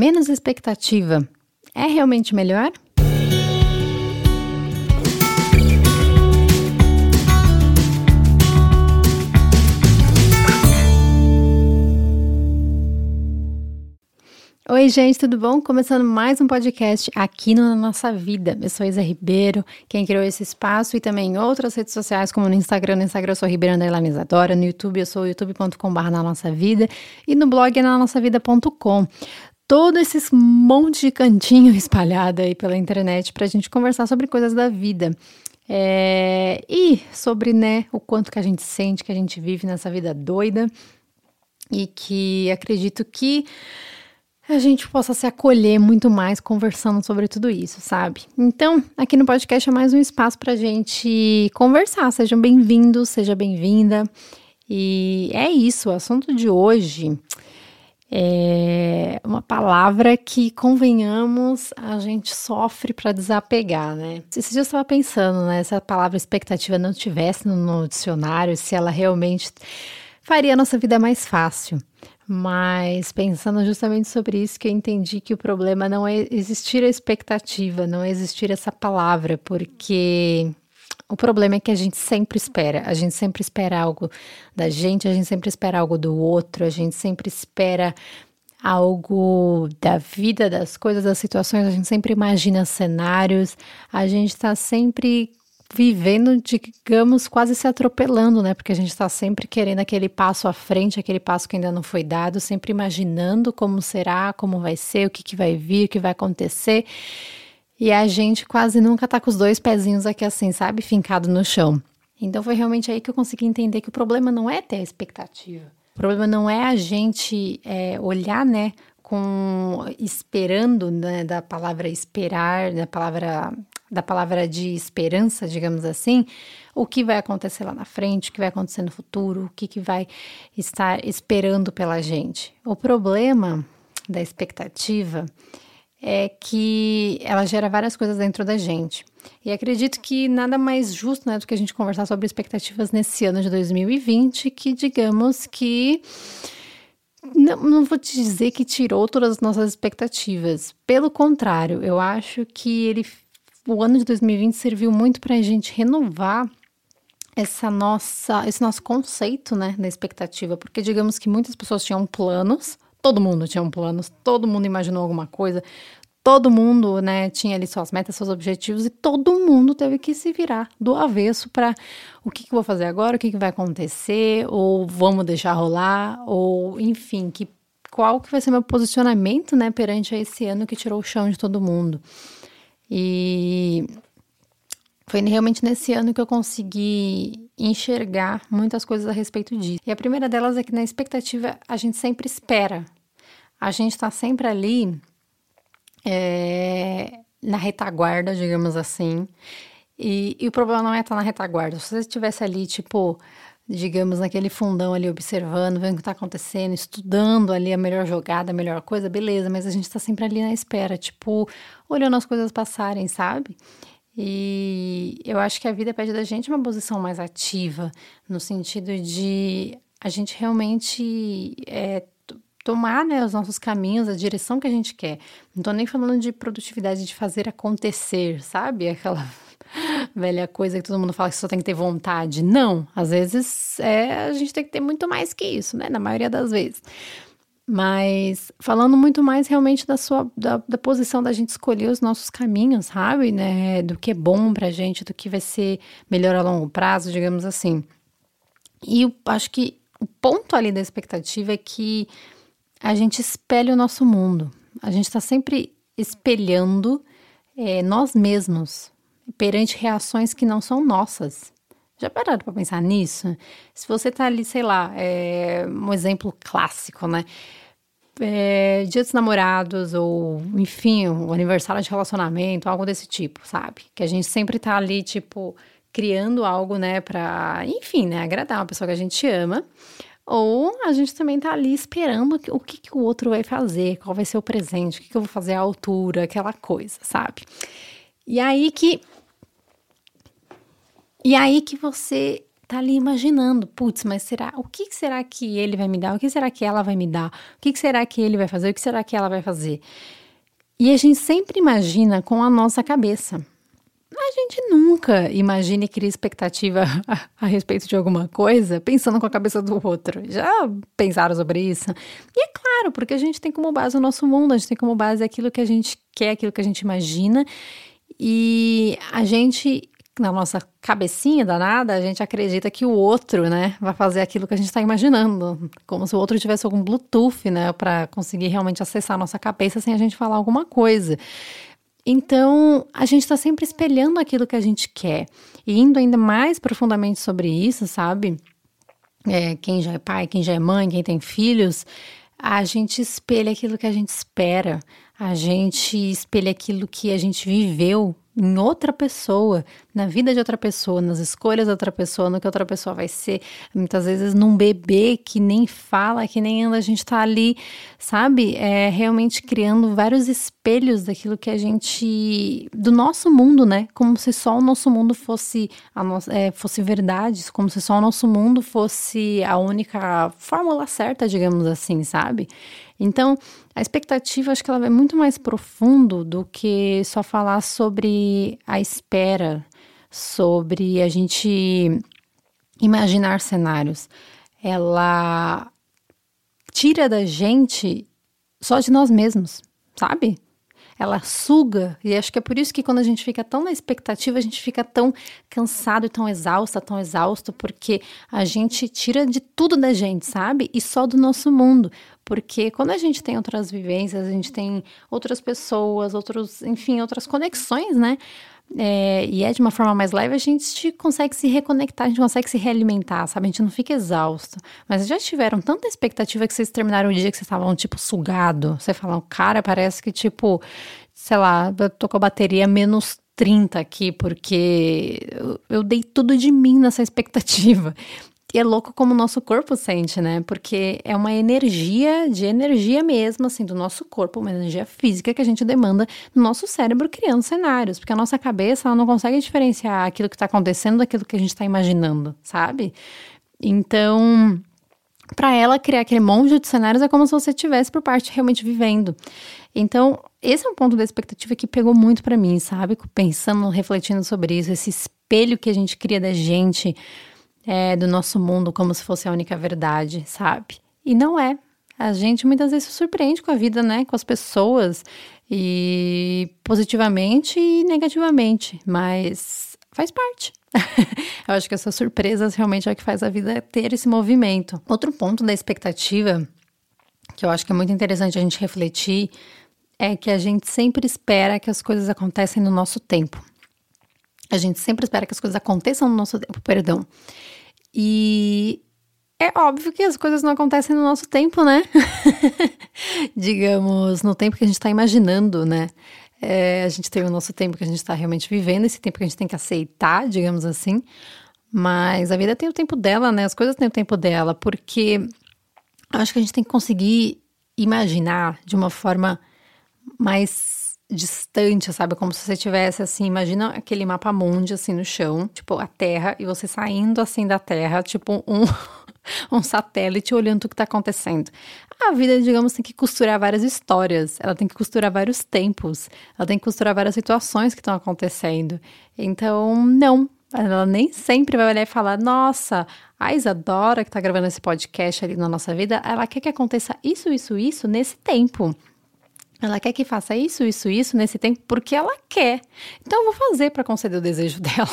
Menos expectativa é realmente melhor? Oi, gente, tudo bom? Começando mais um podcast aqui no Nossa Vida. Eu sou Isa Ribeiro, quem criou esse espaço e também em outras redes sociais, como no Instagram. No Instagram eu sou Ribeiro Isadora, no YouTube eu sou youtube.com.br na nossa vida e no blog é na nossa vida.com. Todo esse monte de cantinho espalhado aí pela internet para a gente conversar sobre coisas da vida. É, e sobre né, o quanto que a gente sente, que a gente vive nessa vida doida e que acredito que a gente possa se acolher muito mais conversando sobre tudo isso, sabe? Então, aqui no podcast é mais um espaço para a gente conversar. Sejam bem-vindos, seja bem-vinda. E é isso, o assunto de hoje é uma palavra que, convenhamos, a gente sofre para desapegar, né? Esse dia eu estava pensando, né? Se a palavra expectativa não tivesse no dicionário, se ela realmente faria a nossa vida mais fácil. Mas pensando justamente sobre isso, que eu entendi que o problema não é existir a expectativa, não é existir essa palavra, porque o problema é que a gente sempre espera, a gente sempre espera algo da gente, a gente sempre espera algo do outro, a gente sempre espera algo da vida, das coisas, das situações, a gente sempre imagina cenários, a gente está sempre vivendo, digamos, quase se atropelando, né? Porque a gente está sempre querendo aquele passo à frente, aquele passo que ainda não foi dado, sempre imaginando como será, como vai ser, o que, que vai vir, o que vai acontecer. E a gente quase nunca tá com os dois pezinhos aqui assim, sabe? Fincado no chão. Então foi realmente aí que eu consegui entender que o problema não é ter a expectativa. O problema não é a gente é, olhar, né, com esperando, né, da palavra esperar, da palavra da palavra de esperança, digamos assim, o que vai acontecer lá na frente, o que vai acontecer no futuro, o que, que vai estar esperando pela gente. O problema da expectativa é que ela gera várias coisas dentro da gente. E acredito que nada mais justo né, do que a gente conversar sobre expectativas nesse ano de 2020, que digamos que. Não, não vou te dizer que tirou todas as nossas expectativas. Pelo contrário, eu acho que ele o ano de 2020 serviu muito para a gente renovar essa nossa, esse nosso conceito, né, da expectativa, porque digamos que muitas pessoas tinham planos, todo mundo tinha um planos, todo mundo imaginou alguma coisa, todo mundo, né, tinha ali suas metas, seus objetivos e todo mundo teve que se virar do avesso para o que, que vou fazer agora, o que, que vai acontecer, ou vamos deixar rolar, ou enfim, que qual que vai ser meu posicionamento, né, perante esse ano que tirou o chão de todo mundo. E foi realmente nesse ano que eu consegui enxergar muitas coisas a respeito disso. E a primeira delas é que na expectativa a gente sempre espera. A gente está sempre ali é, na retaguarda, digamos assim. E, e, o problema não é estar na retaguarda. Se você estivesse ali, tipo, digamos, naquele fundão ali, observando, vendo o que está acontecendo, estudando ali a melhor jogada, a melhor coisa, beleza, mas a gente está sempre ali na espera, tipo, olhando as coisas passarem, sabe? E eu acho que a vida pede da gente uma posição mais ativa, no sentido de a gente realmente é, tomar né, os nossos caminhos, a direção que a gente quer. Não tô nem falando de produtividade, de fazer acontecer, sabe? Aquela velha coisa que todo mundo fala que só tem que ter vontade. Não, às vezes é, a gente tem que ter muito mais que isso, né? Na maioria das vezes. Mas falando muito mais realmente da sua da, da, posição da gente escolher os nossos caminhos, sabe? Né? Do que é bom pra gente, do que vai ser melhor a longo prazo, digamos assim. E eu acho que o ponto ali da expectativa é que a gente espelha o nosso mundo. A gente está sempre espelhando é, nós mesmos perante reações que não são nossas. Já pararam para pensar nisso? Se você tá ali, sei lá, é, um exemplo clássico, né? É, dia dos namorados, ou enfim, o aniversário de relacionamento, algo desse tipo, sabe? Que a gente sempre tá ali, tipo, criando algo, né, pra, enfim, né, agradar uma pessoa que a gente ama. Ou a gente também tá ali esperando o que, que o outro vai fazer, qual vai ser o presente, o que, que eu vou fazer à altura, aquela coisa, sabe? E aí que e aí que você tá ali imaginando, putz, mas será, o que será que ele vai me dar? O que será que ela vai me dar? O que será que ele vai fazer? O que será que ela vai fazer? E a gente sempre imagina com a nossa cabeça. A gente nunca imagina e cria expectativa a, a, respeito de alguma coisa pensando com a cabeça do outro. Já pensaram sobre isso? E é claro, porque a gente tem como base o nosso mundo, a gente tem como base aquilo que a gente quer, aquilo que a gente imagina. E a gente, na nossa cabecinha danada, a gente acredita que o outro, né, vai fazer aquilo que a gente está imaginando. Como se o outro tivesse algum Bluetooth, né, para conseguir realmente acessar a nossa cabeça sem a gente falar alguma coisa. Então, a gente está sempre espelhando aquilo que a gente quer. E indo ainda mais profundamente sobre isso, sabe? É, quem já é pai, quem já é mãe, quem tem filhos, a gente espelha aquilo que a gente espera, a gente espelha aquilo que a gente viveu em outra pessoa, na vida de outra pessoa, nas escolhas de outra pessoa, no que outra pessoa vai ser. Muitas vezes num bebê que nem fala, que nem anda, a gente tá ali, sabe? É, realmente criando vários espelhos daquilo que a gente. do nosso mundo, né? Como se só o nosso mundo fosse, a no, é, fosse verdade, como se só o nosso mundo fosse a única fórmula certa, digamos assim, sabe? Então, a expectativa acho que ela vai muito mais profundo do que só falar sobre a espera, sobre a gente imaginar cenários. Ela tira da gente só de nós mesmos, sabe? ela suga, e acho que é por isso que quando a gente fica tão na expectativa, a gente fica tão cansado e tão exausta, tão exausto, porque a gente tira de tudo da gente, sabe? E só do nosso mundo. Porque quando a gente tem outras vivências, a gente tem outras pessoas, outros, enfim, outras conexões, né? É, e é de uma forma mais leve, a gente consegue se reconectar, a gente consegue se realimentar, sabe? A gente não fica exausto. Mas já tiveram tanta expectativa que vocês terminaram o dia que vocês estavam, tipo, sugado. Você fala, cara, parece que, tipo, sei lá, eu tô com a bateria menos 30 aqui, porque eu, eu dei tudo de mim nessa expectativa. E é louco como o nosso corpo sente, né? Porque é uma energia, de energia mesmo, assim, do nosso corpo, uma energia física que a gente demanda no nosso cérebro criando cenários. Porque a nossa cabeça, ela não consegue diferenciar aquilo que está acontecendo daquilo que a gente está imaginando, sabe? Então, para ela criar aquele monte de cenários é como se você estivesse por parte realmente vivendo. Então, esse é um ponto da expectativa que pegou muito para mim, sabe? Pensando, refletindo sobre isso, esse espelho que a gente cria da gente é, do nosso mundo como se fosse a única verdade, sabe? E não é. A gente muitas vezes se surpreende com a vida, né? Com as pessoas, e positivamente e negativamente, mas faz parte. Eu acho que essas surpresas realmente é o que faz a vida ter esse movimento. Outro ponto da expectativa, que eu acho que é muito interessante a gente refletir, é que a gente sempre espera que as coisas acontecem no nosso tempo. A gente sempre espera que as coisas aconteçam no nosso tempo, perdão. E é óbvio que as coisas não acontecem no nosso tempo, né? Digamos, no tempo que a gente está imaginando, né? É, a gente tem o nosso tempo que a gente está realmente vivendo, esse tempo que a gente tem que aceitar, digamos assim. Mas a vida tem o tempo dela, né? As coisas têm o tempo dela, porque acho que a gente tem que conseguir imaginar de uma forma mais distante, sabe? Como se você tivesse assim, imagina aquele mapa mundi assim no chão, tipo a Terra e você saindo assim da Terra, tipo um um satélite olhando o que está acontecendo. A vida, digamos, tem que costurar várias histórias, ela tem que costurar vários tempos, ela tem que costurar várias situações que estão acontecendo. Então, não, ela nem sempre vai olhar e falar: Nossa, a Isadora que está gravando esse podcast ali na nossa vida, ela quer que aconteça isso, isso, isso nesse tempo. Ela quer que faça isso, isso, isso nesse tempo porque ela quer. Então eu vou fazer para conceder o desejo dela.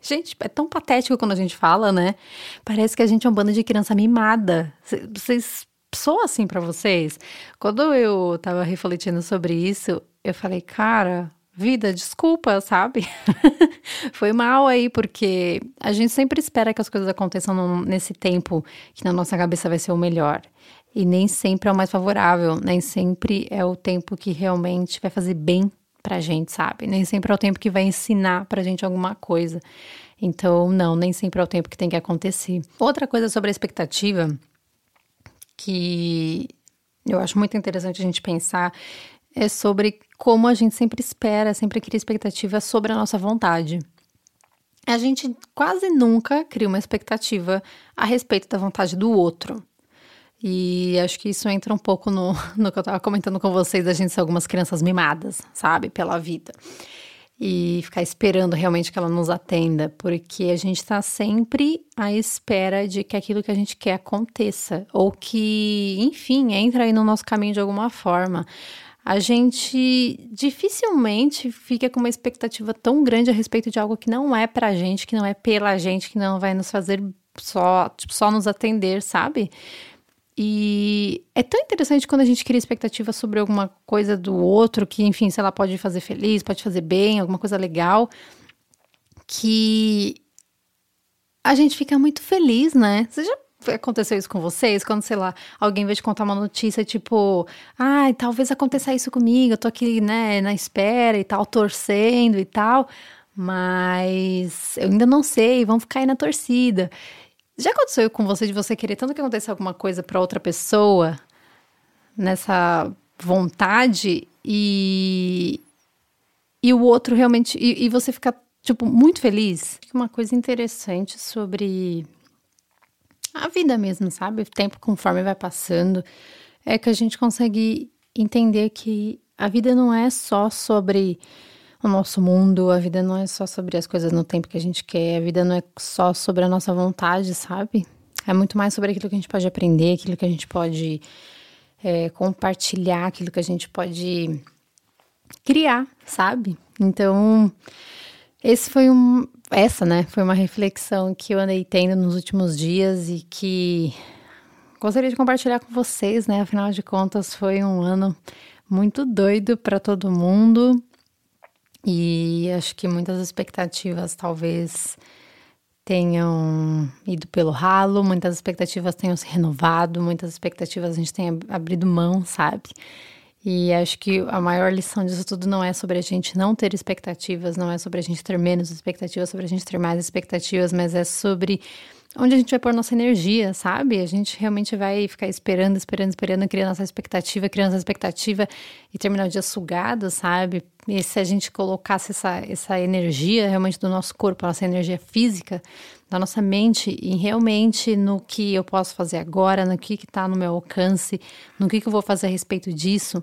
Gente, é tão patético quando a gente fala, né? Parece que a gente é um bando de criança mimada. Vocês sou assim para vocês? Quando eu tava refletindo sobre isso, eu falei, cara, vida, desculpa, sabe? Foi mal aí, porque a gente sempre espera que as coisas aconteçam nesse tempo que na nossa cabeça vai ser o melhor. E nem sempre é o mais favorável, nem sempre é o tempo que realmente vai fazer bem pra gente, sabe? Nem sempre é o tempo que vai ensinar pra gente alguma coisa. Então, não, nem sempre é o tempo que tem que acontecer. Outra coisa sobre a expectativa que eu acho muito interessante a gente pensar é sobre como a gente sempre espera, sempre cria expectativa sobre a nossa vontade. a gente quase nunca cria uma expectativa a respeito da vontade do outro. E acho que isso entra um pouco no, no que eu estava comentando com vocês, da gente ser algumas crianças mimadas, sabe, pela vida. E ficar esperando realmente que ela nos atenda, porque a gente está sempre à espera de que aquilo que a gente quer aconteça, ou que, enfim, entre aí no nosso caminho de alguma forma a gente dificilmente fica com uma expectativa tão grande a respeito de algo que não é pra gente, que não é pela gente, que não vai nos fazer só, tipo, só nos atender, sabe? E é tão interessante quando a gente cria expectativa sobre alguma coisa do outro, que, enfim, sei lá, pode fazer feliz, pode fazer bem, alguma coisa legal, que a gente fica muito feliz, né? Você já aconteceu isso com vocês? Quando, sei lá, alguém veio te contar uma notícia, tipo, ai, ah, talvez aconteça isso comigo, eu tô aqui, né, na espera e tal, torcendo e tal, mas eu ainda não sei, vamos ficar aí na torcida. Já aconteceu com você de você querer tanto que aconteça alguma coisa para outra pessoa, nessa vontade, e, e o outro realmente. E, e você ficar, tipo, muito feliz? Uma coisa interessante sobre a vida mesmo, sabe? O tempo conforme vai passando, é que a gente consegue entender que a vida não é só sobre o nosso mundo, a vida não é só sobre as coisas no tempo que a gente quer, a vida não é só sobre a nossa vontade, sabe? É muito mais sobre aquilo que a gente pode aprender, aquilo que a gente pode é, compartilhar, aquilo que a gente pode criar, sabe? Então, esse foi um, essa, né, foi uma reflexão que eu andei tendo nos últimos dias e que gostaria de compartilhar com vocês, né? Afinal de contas, foi um ano muito doido para todo mundo e acho que muitas expectativas talvez tenham ido pelo ralo, muitas expectativas tenham se renovado, muitas expectativas a gente tenha abrido mão, sabe? E acho que a maior lição disso tudo não é sobre a gente não ter expectativas, não é sobre a gente ter menos expectativas, sobre a gente ter mais expectativas, mas é sobre onde a gente vai pôr nossa energia, sabe? A gente realmente vai ficar esperando, esperando, esperando, criando essa expectativa, criando essa expectativa e terminar o dia sugado, sabe? E se a gente colocasse essa, essa energia realmente do nosso corpo, nossa energia física, da nossa mente, e realmente no que eu posso fazer agora, no que está no meu alcance, no que, que eu vou fazer a respeito disso,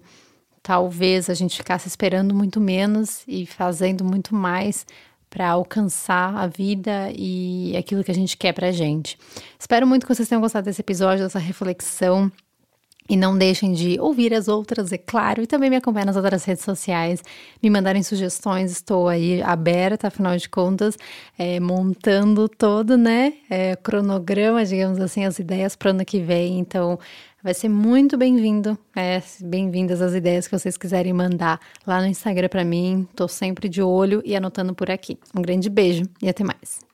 talvez a gente ficasse esperando muito menos e fazendo muito mais para alcançar a vida e aquilo que a gente quer para a gente. Espero muito que vocês tenham gostado desse episódio, dessa reflexão. E não deixem de ouvir as outras, é claro, e também me acompanhar nas outras redes sociais, me mandarem sugestões, estou aí aberta, afinal de contas, é, montando todo, né, é, cronograma, digamos assim, as ideias para o ano que vem, então vai ser muito bem-vindo, é, bem-vindas as ideias que vocês quiserem mandar lá no Instagram para mim, estou sempre de olho e anotando por aqui. Um grande beijo e até mais.